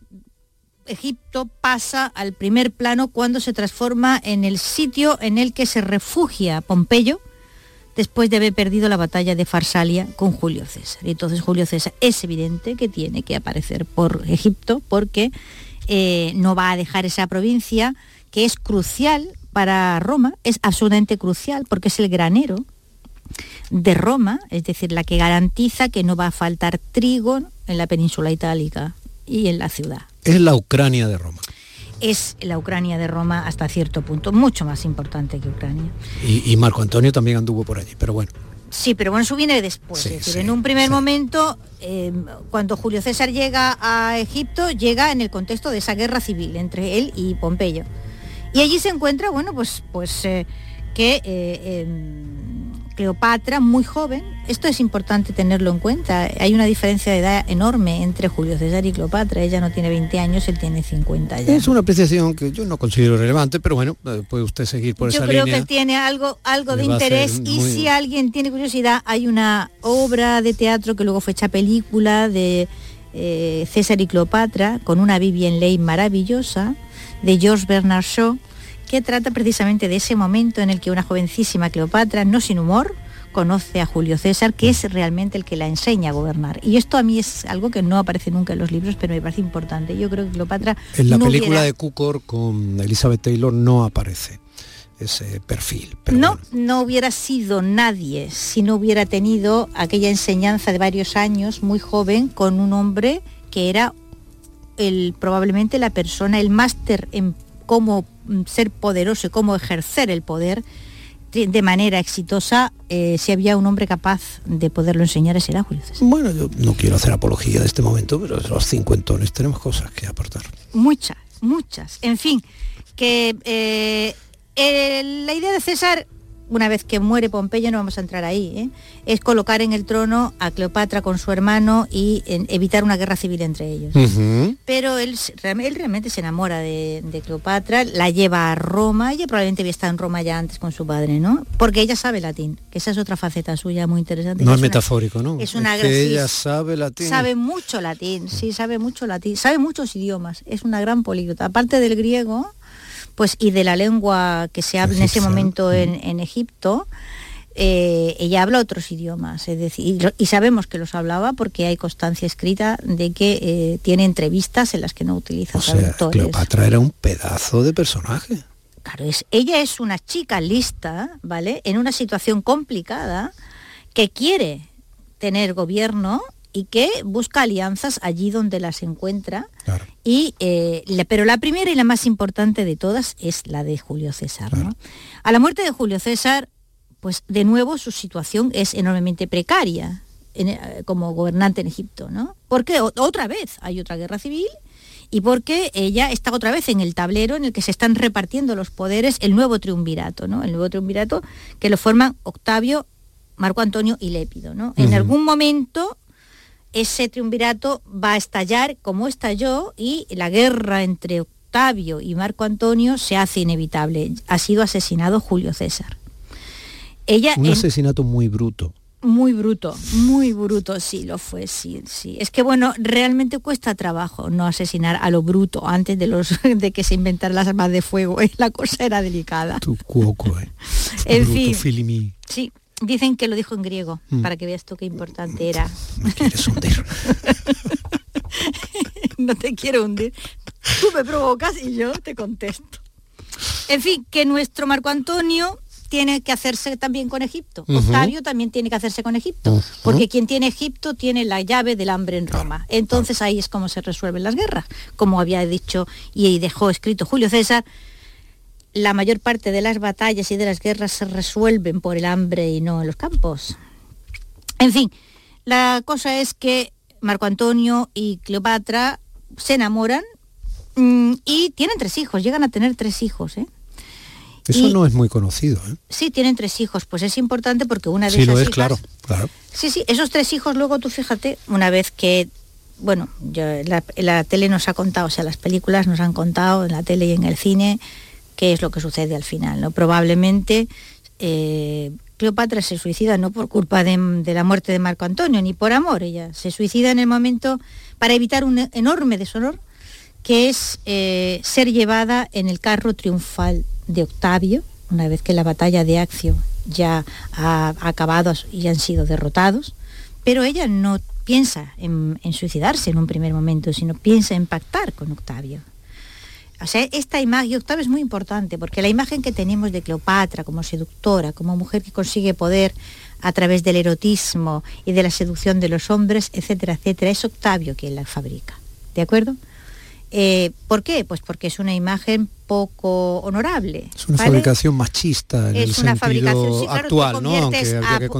Egipto pasa al primer plano cuando se transforma en el sitio en el que se refugia Pompeyo, después de haber perdido la batalla de Farsalia con Julio César. Y entonces Julio César es evidente que tiene que aparecer por Egipto porque eh, no va a dejar esa provincia que es crucial para Roma, es absolutamente crucial porque es el granero de Roma, es decir, la que garantiza que no va a faltar trigo en la península itálica y en la ciudad. Es la Ucrania de Roma es la Ucrania de Roma hasta cierto punto, mucho más importante que Ucrania. Y, Marco Antonio también anduvo por allí, pero bueno. Sí, pero bueno, eso viene después. es decir, en un primer momento, em, cuando Julio César llega a Egipto, llega en el contexto de esa guerra civil entre él y Pompeyo. Y allí se encuentra, bueno, pues, pues eh, que eh, em, Cleopatra, muy joven. Esto es importante tenerlo en cuenta. Hay una diferencia de edad enorme entre Julio César y Cleopatra. Ella no tiene 20 años, él tiene 50 ya. Es una apreciación que yo no considero relevante, pero bueno, eh, puede usted seguir por esa línea. Yo creo que tiene algo, algo de interés y si alguien tiene curiosidad, hay una obra de teatro que luego fue hecha película de eh, César y Cleopatra con una Vivian Leigh maravillosa de George Bernard Shaw que trata precisamente de ese momento en el que una jovencísima Cleopatra, no sin humor, conoce a Julio César, que es realmente el que la enseña a gobernar. Y esto a mí es algo que no aparece nunca en los libros, pero me parece importante. Yo creo que Cleopatra... En la película de Cukor con Elizabeth Taylor no aparece ese perfil. no, no hubiera sido nadie si no hubiera tenido aquella enseñanza de varios años, muy joven, con un hombre que era el, probablemente la persona, el máster en cómo ser poderoso y cómo ejercer el poder de manera exitosa, eh, si había un hombre capaz de poderlo enseñar, ese era Julio César. Bueno, yo no quiero hacer apología de este momento, pero los cincuentones tenemos cosas que aportar. Muchas, muchas. En fin, que eh, eh, la idea de César una vez que muere Pompeyo, no vamos a entrar ahí, ¿eh? es colocar en el trono a Cleopatra con su hermano y evitar una guerra civil entre ellos. Pero él, realmente se enamora de, Cleopatra, la lleva a Roma, ella probablemente había estado en Roma ya antes con su padre, ¿no? Porque ella sabe latín, que esa es otra faceta suya muy interesante. No es, metafórico, ¿no? Es una que ella sabe latín. Sabe mucho latín, sí, sabe mucho latín, sabe muchos idiomas, es una gran políglota. Aparte del griego, pues y de la lengua que se habla en ese momento en, Egipto, eh, ella habla otros idiomas, es decir, y, sabemos que los hablaba porque hay constancia escrita de que eh, tiene entrevistas en las que no utiliza o sea, Cleopatra era un pedazo de personaje. Claro, es, ella es una chica lista, ¿vale? En una situación complicada que quiere tener gobierno y que busca alianzas allí donde las encuentra. Y, eh, pero la primera y la más importante de todas es la de Julio César. A la muerte de Julio César, pues de nuevo su situación es enormemente precaria eh, como gobernante en Egipto, ¿no? Porque otra vez hay otra guerra civil y porque ella está otra vez en el tablero en el que se están repartiendo los poderes, el nuevo triunvirato, ¿no? El nuevo triunvirato que lo forman Octavio, Marco Antonio y Lépido, ¿no? En algún momento ese triunvirato va a estallar como estalló y la guerra entre Octavio y Marco Antonio se hace inevitable. Ha sido asesinado Julio César. Ella Un asesinato muy bruto. Muy bruto, muy bruto, sí lo fue, sí, sí. Es que bueno, realmente cuesta trabajo no asesinar a lo bruto antes de los de que se inventaran las armas de fuego. ¿eh? La cosa era delicada. Tu cuoco, eh. en fin. Sí, Dicen que lo dijo en griego, mm. para que veas tú qué importante era. Me quieres hundir. no te quiero hundir. Tú me provocas y yo te contesto. En fin, que nuestro Marco Antonio tiene que hacerse también con Egipto. Octavio también tiene que hacerse con Egipto, porque quien tiene Egipto tiene la llave del hambre en Roma. Entonces ahí es como se resuelven las guerras, como había dicho y dejó escrito Julio César, la mayor parte de las batallas y de las guerras se resuelven por el hambre y no en los campos. En fin, la cosa es que Marco Antonio y Cleopatra se enamoran mm, y tienen tres hijos, llegan a tener tres hijos. ¿eh? Eso no es muy conocido. ¿eh? Sí, tienen tres hijos, pues es importante porque una de sí, esas lo es, claro, claro. Sí, sí, esos tres hijos luego tú fíjate, una vez que, bueno, la, la tele nos ha contado, o sea, las películas nos han contado en la tele y en el cine, qué es lo que sucede al final. ¿no? Probablemente eh, Cleopatra se suicida no por culpa de, la muerte de Marco Antonio, ni por amor, ella se suicida en el momento para evitar un enorme deshonor, que es eh, ser llevada en el carro triunfal de Octavio, una vez que la batalla de Accio ya ha acabado y han sido derrotados, pero ella no piensa en, en suicidarse en un primer momento, sino piensa en pactar con Octavio. O sea, esta imagen, Octavio es muy importante, porque la imagen que tenemos de Cleopatra como seductora, como mujer que consigue poder a través del erotismo y de la seducción de los hombres, etcétera, etcétera, es Octavio quien la fabrica. ¿De acuerdo? Eh, ¿Por qué? Pues porque es una imagen poco honorable. Es una fabricación machista en es el una fabricación, actual, ¿no?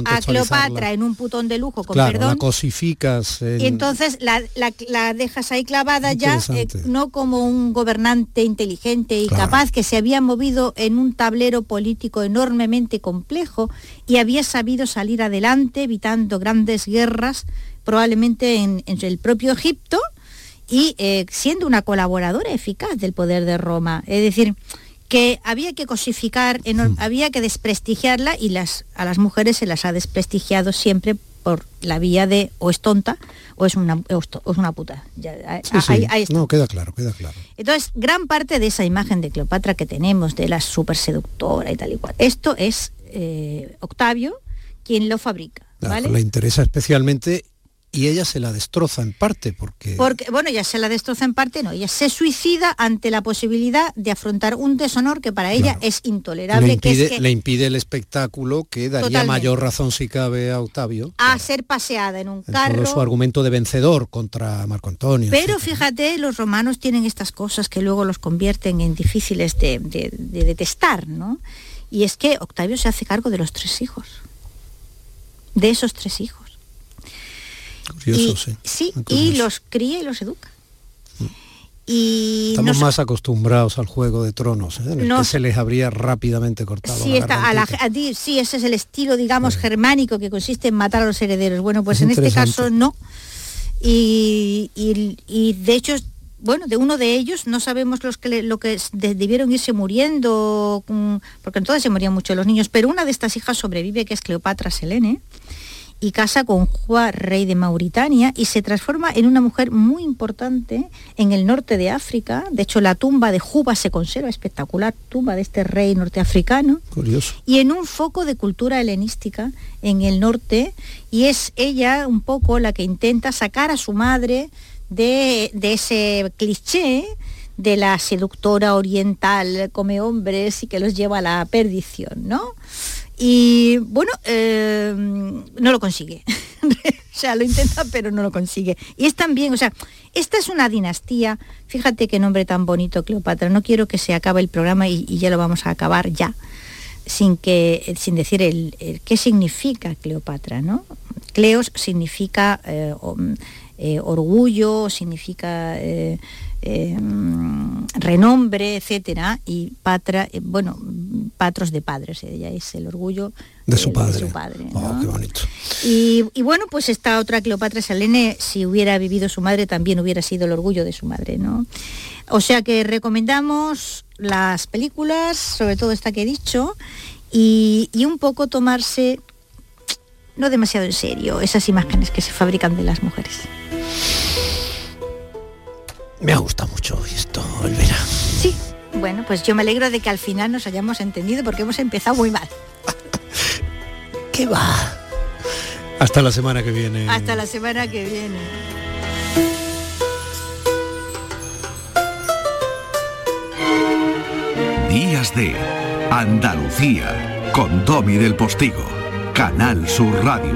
a, Cleopatra en un putón de lujo, con claro, perdón. La cosificas. Y entonces la, dejas ahí clavada ya, eh, no como un gobernante inteligente y capaz que se había movido en un tablero político enormemente complejo y había sabido salir adelante evitando grandes guerras, probablemente en el propio Egipto y eh, siendo una colaboradora eficaz del poder de Roma. Es decir, que había que cosificar, mm. había que desprestigiarla y las, a las mujeres se las ha desprestigiado siempre por la vía de o es tonta o es una, o es una puta. no, queda claro, queda claro. Entonces, gran parte de esa imagen de Cleopatra que tenemos, de la super seductora y tal y cual, esto es eh, Octavio, quien lo fabrica. ¿vale? le interesa especialmente y ella se la destroza en parte porque... Porque, bueno, ella se la destroza en parte, no, ella se suicida ante la posibilidad de afrontar un deshonor que para ella es intolerable. Le impide, que le impide el espectáculo que daría mayor razón si cabe a Octavio. A ser paseada en un carro. su argumento de vencedor contra Marco Antonio. Pero fíjate, los romanos tienen estas cosas que luego los convierten en difíciles de, de detestar, ¿no? Y es que Octavio se hace cargo de los tres hijos. De esos tres hijos Curioso, sí. y los cría y los educa. Mm. Y Estamos más acostumbrados al juego de tronos, ¿eh? en el que se les habría rápidamente cortado. Sí, está, a, sí, ese es el estilo, digamos, germánico que consiste en matar a los herederos. Bueno, pues en este caso no. Y, de hecho, bueno, de uno de ellos no sabemos los que lo que debieron irse muriendo, mm, porque entonces se morían mucho los niños, pero una de estas hijas sobrevive, que es Cleopatra Selene y casa con Juan, rey de Mauritania, y se transforma en una mujer muy importante en el norte de África. De hecho, la tumba de Juba se conserva, espectacular tumba de este rey norteafricano. Curioso. Y en un foco de cultura helenística en el norte, y es ella un poco la que intenta sacar a su madre de, de ese cliché de la seductora oriental come hombres y que los lleva a la perdición, ¿no? Y bueno, eh, no lo consigue. o sea, lo intenta, pero no lo consigue. Y es también, o sea, esta es una dinastía, fíjate qué nombre tan bonito, Cleopatra. No quiero que se acabe el programa y, ya lo vamos a acabar ya, sin, que, sin decir el, qué significa Cleopatra, ¿no? Cleos significa eh, eh, orgullo, significa eh, renombre, etcétera, y patra, eh, bueno, patros de padres, ella es el orgullo de su padre. Oh, y, bueno, pues esta otra Cleopatra Selene, si hubiera vivido su madre, también hubiera sido el orgullo de su madre, ¿no? O sea que recomendamos las películas, sobre todo esta que he dicho, y, y un poco tomarse no demasiado en serio esas imágenes que se fabrican de las mujeres. Me ha gustado mucho esto, Olvera. Sí, bueno, pues yo me alegro de que al final nos hayamos entendido porque hemos empezado muy mal. ¿Qué va? Hasta la semana que viene. Hasta la semana que viene. Días de Andalucía con Domi del Postigo, Canal Sur Radio.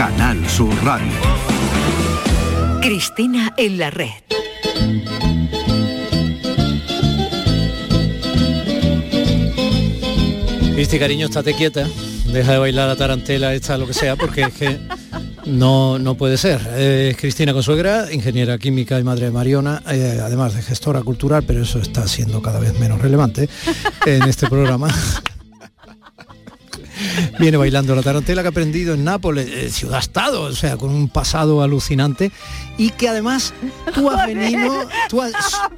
Canal Sur Radio. Cristina en la red. Cristi, cariño, estate quieta. Deja de bailar la tarantela, esta, lo que sea, porque es que no, no puede ser. Es Cristina Consuegra, ingeniera química y madre de Mariona, eh, además de gestora cultural, pero eso está siendo cada vez menos relevante en este programa. Viene bailando la tarantela que ha aprendido en Nápoles, eh, ciudad-estado, o sea, con un pasado alucinante y que además tú has venido, tú has,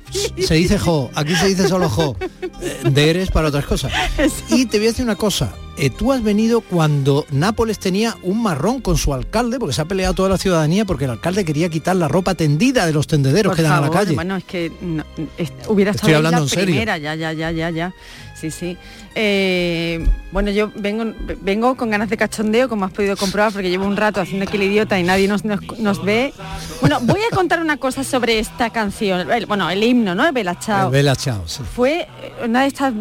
se dice jo, aquí se dice solo jo, eh, de eres para otras cosas. Y te voy a decir una cosa, eh, tú has venido cuando Nápoles tenía un marrón con su alcalde, porque se ha peleado toda la ciudadanía porque el alcalde quería quitar la ropa tendida de los tendederos que dan a la calle. Bueno, es que hubiera estado Estoy hablando la en serio. primera, ya, ya, ya, ya, ya. Sí, sí. Eh, bueno, yo vengo, vengo con ganas de cachondeo, como has podido comprobar, porque llevo un rato haciendo aquí el idiota y nadie nos, nos, nos ve. Bueno, voy a contar una cosa sobre esta canción. El- bueno, el himno, ¿no? El Bella Ciao. Vela, chao. sí. Fue una de estas,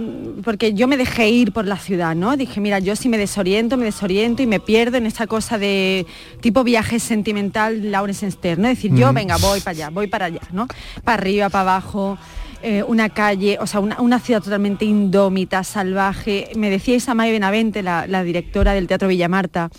porque yo me dejé ir por la ciudad, ¿no? Dije, mira, yo si me desoriento, me desoriento y me pierdo en esta cosa de tipo viaje sentimental Lawrence Stern, ¿no? Es decir, yo, venga, voy para allá, voy para allá, ¿no? Para arriba, para abajo, eh, una calle, o sea, una, una ciudad totalmente indómita, salvaje. Me decía Isamae Benavente, la, la directora del Teatro Villa Marta,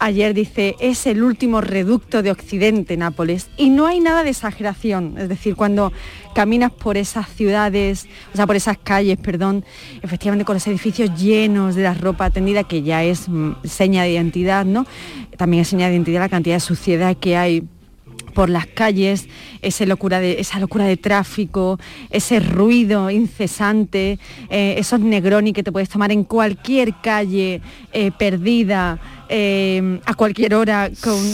ayer dice, es el último reducto de Occidente, Nápoles. Y no hay nada de exageración. Es decir, cuando caminas por esas ciudades, o sea, por esas calles, perdón, efectivamente con los edificios llenos de la ropa tendida, que ya es mm, seña de identidad, ¿no? También es seña de identidad la cantidad de suciedad que hay por las calles, ese locura de, esa locura de tráfico, ese ruido incesante, eh, esos negroni que te puedes tomar en cualquier calle eh, perdida, eh, a cualquier hora,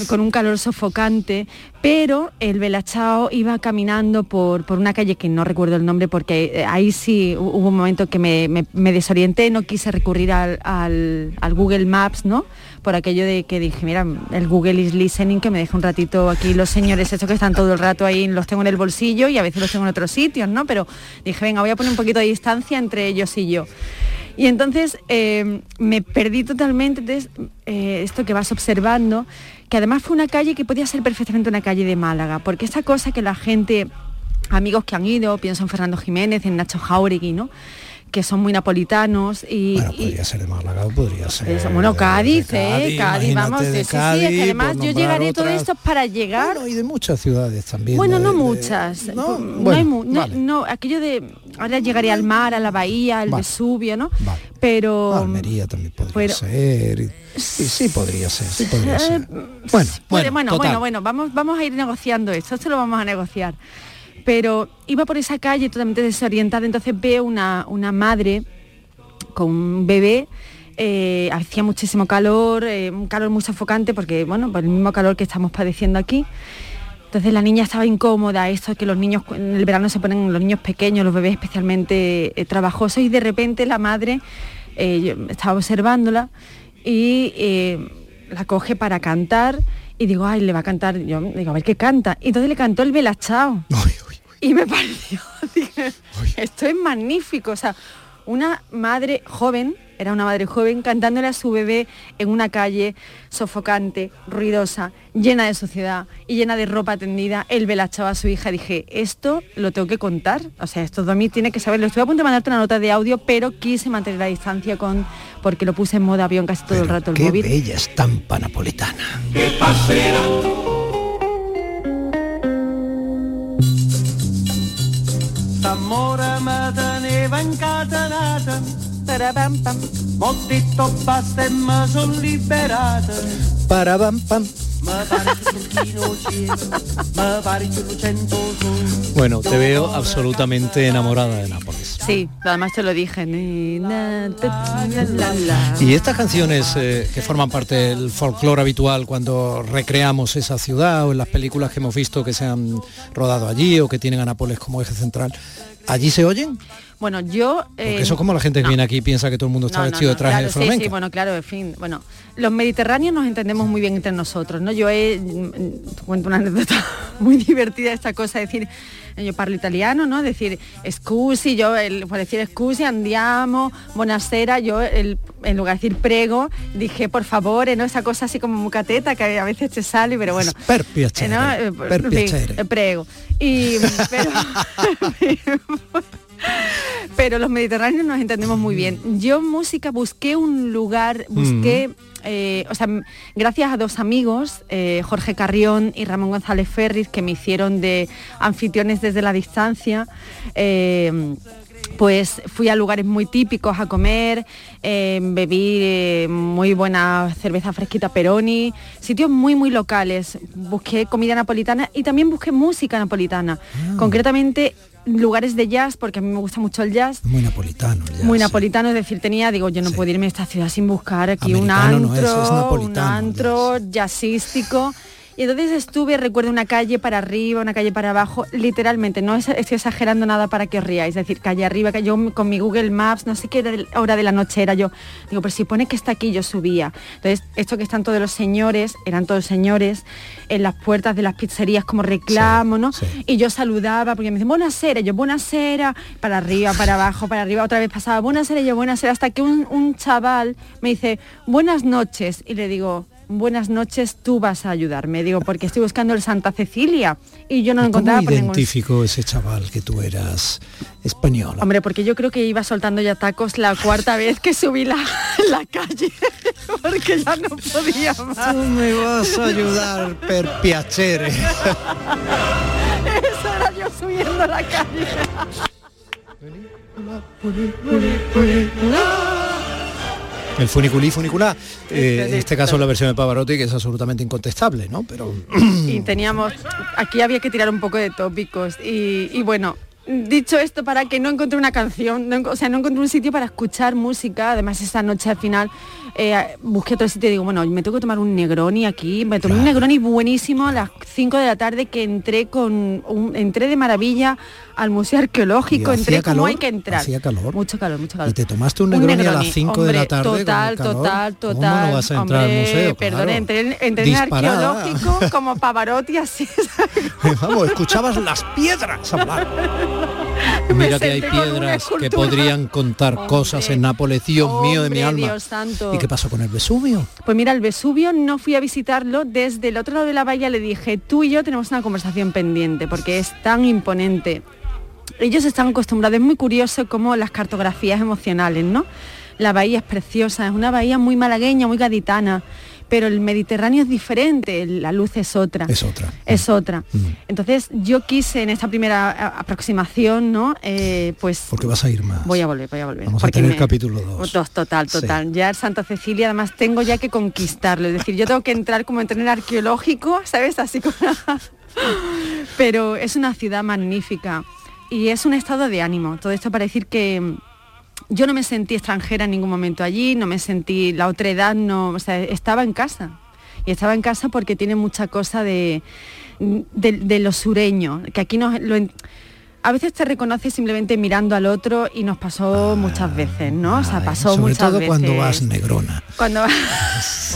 con, un calor sofocante, pero el Belachao iba caminando por, por una calle que no recuerdo el nombre porque eh, ahí sí hu- hubo un momento que me, me- me desorienté, no quise recurrir al, al- al Google Maps, ¿no? Por aquello de que dije, mira, el Google is listening, que me deja un ratito aquí los señores, estos que están todo el rato ahí, los tengo en el bolsillo y a veces los tengo en otros sitios, ¿no? Pero dije, venga, voy a poner un poquito de distancia entre ellos y yo. Y entonces eh, me perdí totalmente entonces, eh, esto que vas observando, que además fue una calle que podía ser perfectamente una calle de Málaga, porque esta cosa que la gente, amigos que han ido, pienso en Fernando Jiménez, en Nacho Jauregui, ¿no? Que son muy napolitanos y, Bueno, y- podría ser de Málaga, podría ser. eso, bueno, de- Cádiz, de ¿eh? Cádiz, imagínate, vamos, de sí, sí, sí, Cádiz, es que además yo llegaré todo otras. esto para llegar Bueno, y de muchas ciudades también. bueno, de- no muchas. No, bueno, hay mu- no- vale. no, aquello de ahora llegaré al mar, a la bahía, al Vale. Vesubio, ¿no? Pero Almería también podría pero- ser. y- Sí, sí podría ser, sí podría Eh, ser. Bueno, bueno, bueno, bueno, bueno, vamos, vamos a ir negociando esto, esto lo vamos a negociar. Pero iba por esa calle totalmente desorientada, entonces veo una, una madre con un bebé. eh, hacía muchísimo calor, eh, un calor muy sofocante porque, bueno, por el mismo calor que estamos padeciendo aquí. Entonces la niña estaba incómoda, esto que los niños en el verano se ponen los niños pequeños, los bebés especialmente eh, trabajosos y de repente la madre, eh, estaba observándola y la coge para cantar y digo, ay, le va a cantar, yo digo, a ver qué canta. Y entonces le cantó el Belachao. Y me pareció, dije, esto es magnífico, o sea, una madre joven, era una madre joven, cantándole a su bebé en una calle sofocante, ruidosa, llena de suciedad y llena de ropa tendida, el velachaba a su hija. Dije, esto lo tengo que contar, o sea, esto Domi tiene que saberlo. Estuve a punto de mandarte una nota de audio, pero quise mantener la distancia con, porque lo puse en modo avión casi todo el rato el Qué móvil. bella estampa napolitana. Me teneva incatenata M'ho detto basta e me son liberata Para bam pam. Bueno, te veo absolutamente enamorada de Nápoles. Sí, además te lo dije. Y estas canciones eh, que forman parte del folclore habitual cuando recreamos esa ciudad o en las películas que hemos visto que se han rodado allí o que tienen a Nápoles como eje central, ¿allí se oyen? Bueno, yo... Porque eh, eso es como la gente que no. viene aquí y piensa que todo el mundo está No, vestido no, de traje claro, de sí, flamenco. sí, bueno, claro, en fin, bueno, los mediterráneos nos entendemos muy bien entre nosotros, ¿no? Yo he, mm, cuento una anécdota muy divertida esta cosa, de decir, yo parlo italiano, ¿no? Decir, scusi, yo, el, por decir scusi, andiamo, buonasera, yo, el, en lugar de decir prego, dije, por favor, ¿no? Esa cosa así como mucateta que a veces te sale, pero bueno. Per piacere, ¿no? Eh, per piacere. eh, prego. Y, pero, pero los mediterráneos nos entendemos muy bien. Yo música busqué un lugar, busqué, eh, o sea, gracias a dos amigos, eh, Jorge Carrión y Ramón González Ferris, que me hicieron de anfitriones desde la distancia. eh, pues fui a lugares muy típicos a comer, eh, bebí eh, muy buena cerveza fresquita Peroni, sitios muy muy locales. Busqué comida napolitana y también busqué música napolitana. Ah. Concretamente lugares de jazz, porque a mí me gusta mucho el jazz. Muy napolitano. muy napolitano, es decir, tenía, digo, yo no puedo irme a esta ciudad sin buscar aquí un antro, un antro jazzístico. Y entonces estuve, recuerdo una calle para arriba, una calle para abajo, literalmente, no estoy exagerando nada para que os riáis, es decir, calle arriba, que yo con mi Google Maps, no sé qué hora de la noche era yo, digo, pero si pone que está aquí, yo subía. Entonces, esto que están todos los señores, eran todos señores, en las puertas de las pizzerías como reclamo, ¿no? Y yo saludaba, porque me dicen, buenas cera, yo buenas para arriba, para abajo, para arriba, otra vez pasaba, buenas cera, yo buenas hasta que un, un chaval me dice, buenas noches, y le digo, buenas noches, tú vas a ayudarme. Digo, porque estoy buscando el Santa Cecilia y yo no lo encontraba. ¿Cómo identificó ese chaval que tú eras español? Hombre, porque yo creo que iba soltando ya tacos la cuarta vez que subí la, la calle, porque ya no podía más. Tú me vas a ayudar, per piacere. Eso era yo subiendo la calle. El funiculí funiculá, eh, en este caso la versión de Pavarotti que es absolutamente incontestable, ¿no? Pero y teníamos, aquí había que tirar un poco de tópicos y, bueno, dicho esto para que no encontré una canción, o sea, no encontré un sitio para escuchar música, además esa noche al final eh, busqué otro sitio y digo, bueno, me tengo que tomar un Negroni aquí, me tomé un Negroni buenísimo a las 5 de la tarde que entré con un, entré de maravilla al Museo Arqueológico, entré como hay que entrar. Hacía calor. Mucho calor, mucho calor. Y te tomaste un Negroni, a las 5 de la tarde. Total, total, total. ¿Cómo no vas a entrar al museo? Perdón, entré, en arqueológico como Pavarotti así. Vamos, escuchabas las piedras hablar. Mira que hay piedras que podrían contar cosas en Nápoles, Dios mío de mi alma. Santo pasó con el Vesubio? Pues mira, el Vesubio no fui a visitarlo, desde el otro lado de la bahía le dije, tú y yo tenemos una conversación pendiente, porque es tan imponente. Ellos están acostumbrados, es muy curioso como las cartografías emocionales, ¿no? La bahía es preciosa, es una bahía muy malagueña, muy gaditana pero el Mediterráneo es diferente, la luz es otra. Es otra. Es otra. Mm. Entonces yo quise en esta primera aproximación, ¿no? Eh, pues... Porque vas a ir más. Voy a volver, voy a volver. Vamos a tener capítulo 2. Total, total. Ya Santa Cecilia además tengo ya que conquistarlo. Es decir, yo tengo que entrar como en tren arqueológico, ¿sabes? Así como... pero es una ciudad magnífica y es un estado de ánimo. Todo esto para decir que yo no me sentí extranjera en ningún momento allí, no me sentí, la otra edad no, o sea, estaba en casa. Y estaba en casa porque tiene mucha cosa de, de, lo sureño, que aquí nos, lo, a veces te reconoces simplemente mirando al otro y nos pasó muchas veces, ¿no? O sea, pasó sobre muchas todo cuando vas negrona. Cuando vas...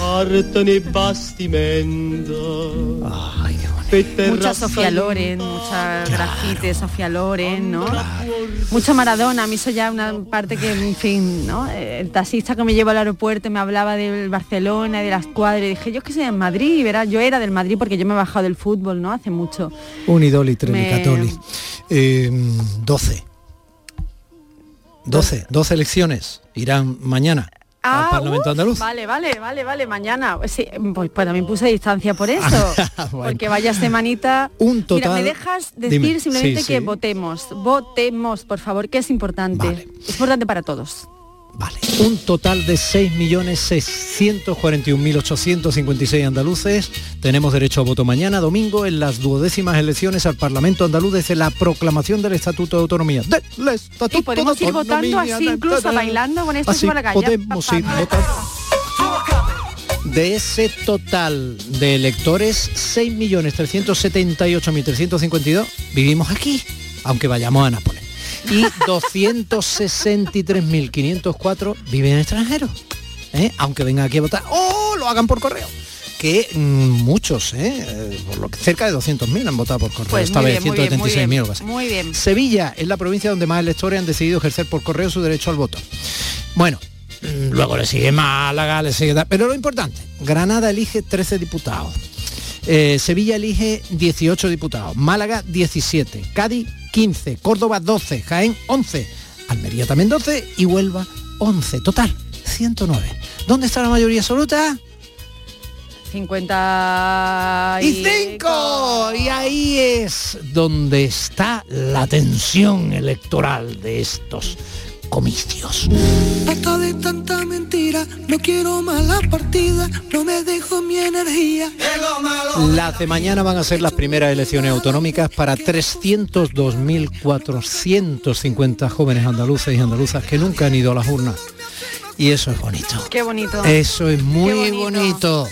mucha Sofía Loren, mucha grafite Sofía Loren, ¿no? Mucho Maradona, a mí eso ya una parte que, en fin, ¿no? El taxista que me llevó al aeropuerto me hablaba del Barcelona, de las cuadras, y dije, yo es que soy en Madrid, ¿verdad? Yo era del Madrid porque yo me he bajado del fútbol, ¿no? Hace mucho. Un idoli, Catoli. 12. 12, 12 elecciones irán mañana al ah, Parlamento Andaluz. Vale, vale, vale, vale, mañana. Sí, pues, pues también puse distancia por eso. Porque vaya semanita. Un total. Mira, me dejas decir simplemente que votemos. Votemos, por favor, que es importante. Es importante para todos. Vale. Un total de 6.641.856 andaluces. Tenemos derecho a voto mañana, domingo, en las duodécimas elecciones al Parlamento andaluz desde la proclamación del Estatuto de Autonomía. y podemos ir votando así, incluso bailando con esto la calle. Podemos ir votando. De ese total de electores, 6.378.352 vivimos aquí, aunque vayamos a Nápoles y 263.504 viven en extranjero. ¿eh? Aunque vengan aquí a votar o lo hagan por correo. Que mm, muchos, ¿eh? por lo que cerca de 200.000 han votado por correo. Pues Esta vez 176.000 Muy bien. Sevilla es la provincia donde más electores han decidido ejercer por correo su derecho al voto. Bueno, mm, luego le sigue Málaga, le sigue... Pero lo importante, Granada elige 13 diputados. Eh, Sevilla elige 18 diputados, Málaga 17, Cádiz 15, Córdoba 12, Jaén 11, Almería también 12 y Huelva 11. Total, 109. ¿Dónde está la mayoría absoluta? 50 y 5. Y ahí es donde está la tensión electoral de estos comicios. Hasta de tanta mentira, no quiero mala partida, no me dejo mi energía. Las de mañana van a ser las primeras elecciones autonómicas para 302.450 jóvenes andaluces y andaluzas que nunca han ido a las urnas. Y eso es bonito. Qué bonito. Eso es muy bonito.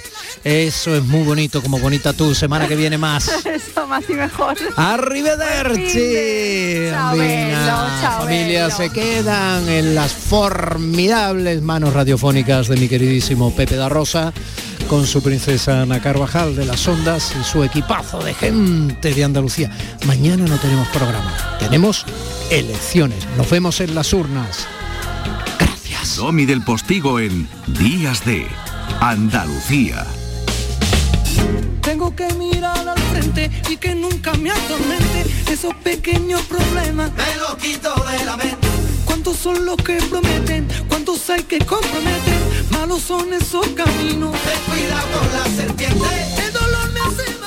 Eso es muy bonito, como bonita tú. Semana que viene más. Eso, más y mejor. Arrivederci. Familias se quedan en las formidables manos radiofónicas de mi queridísimo Pepe da Rosa con su princesa Ana Carvajal de las Ondas y su equipazo de gente de Andalucía. Mañana no tenemos programa, tenemos elecciones. Nos vemos en las urnas. Domi del Postigo en Días de Andalucía. Tengo que mirar al frente y que nunca me atormente esos pequeños problemas. Me los quito de la mente. ¿Cuántos son los que prometen? ¿Cuántos hay que comprometen? Malos son esos caminos. Ten cuidado con la serpiente. El dolor me hace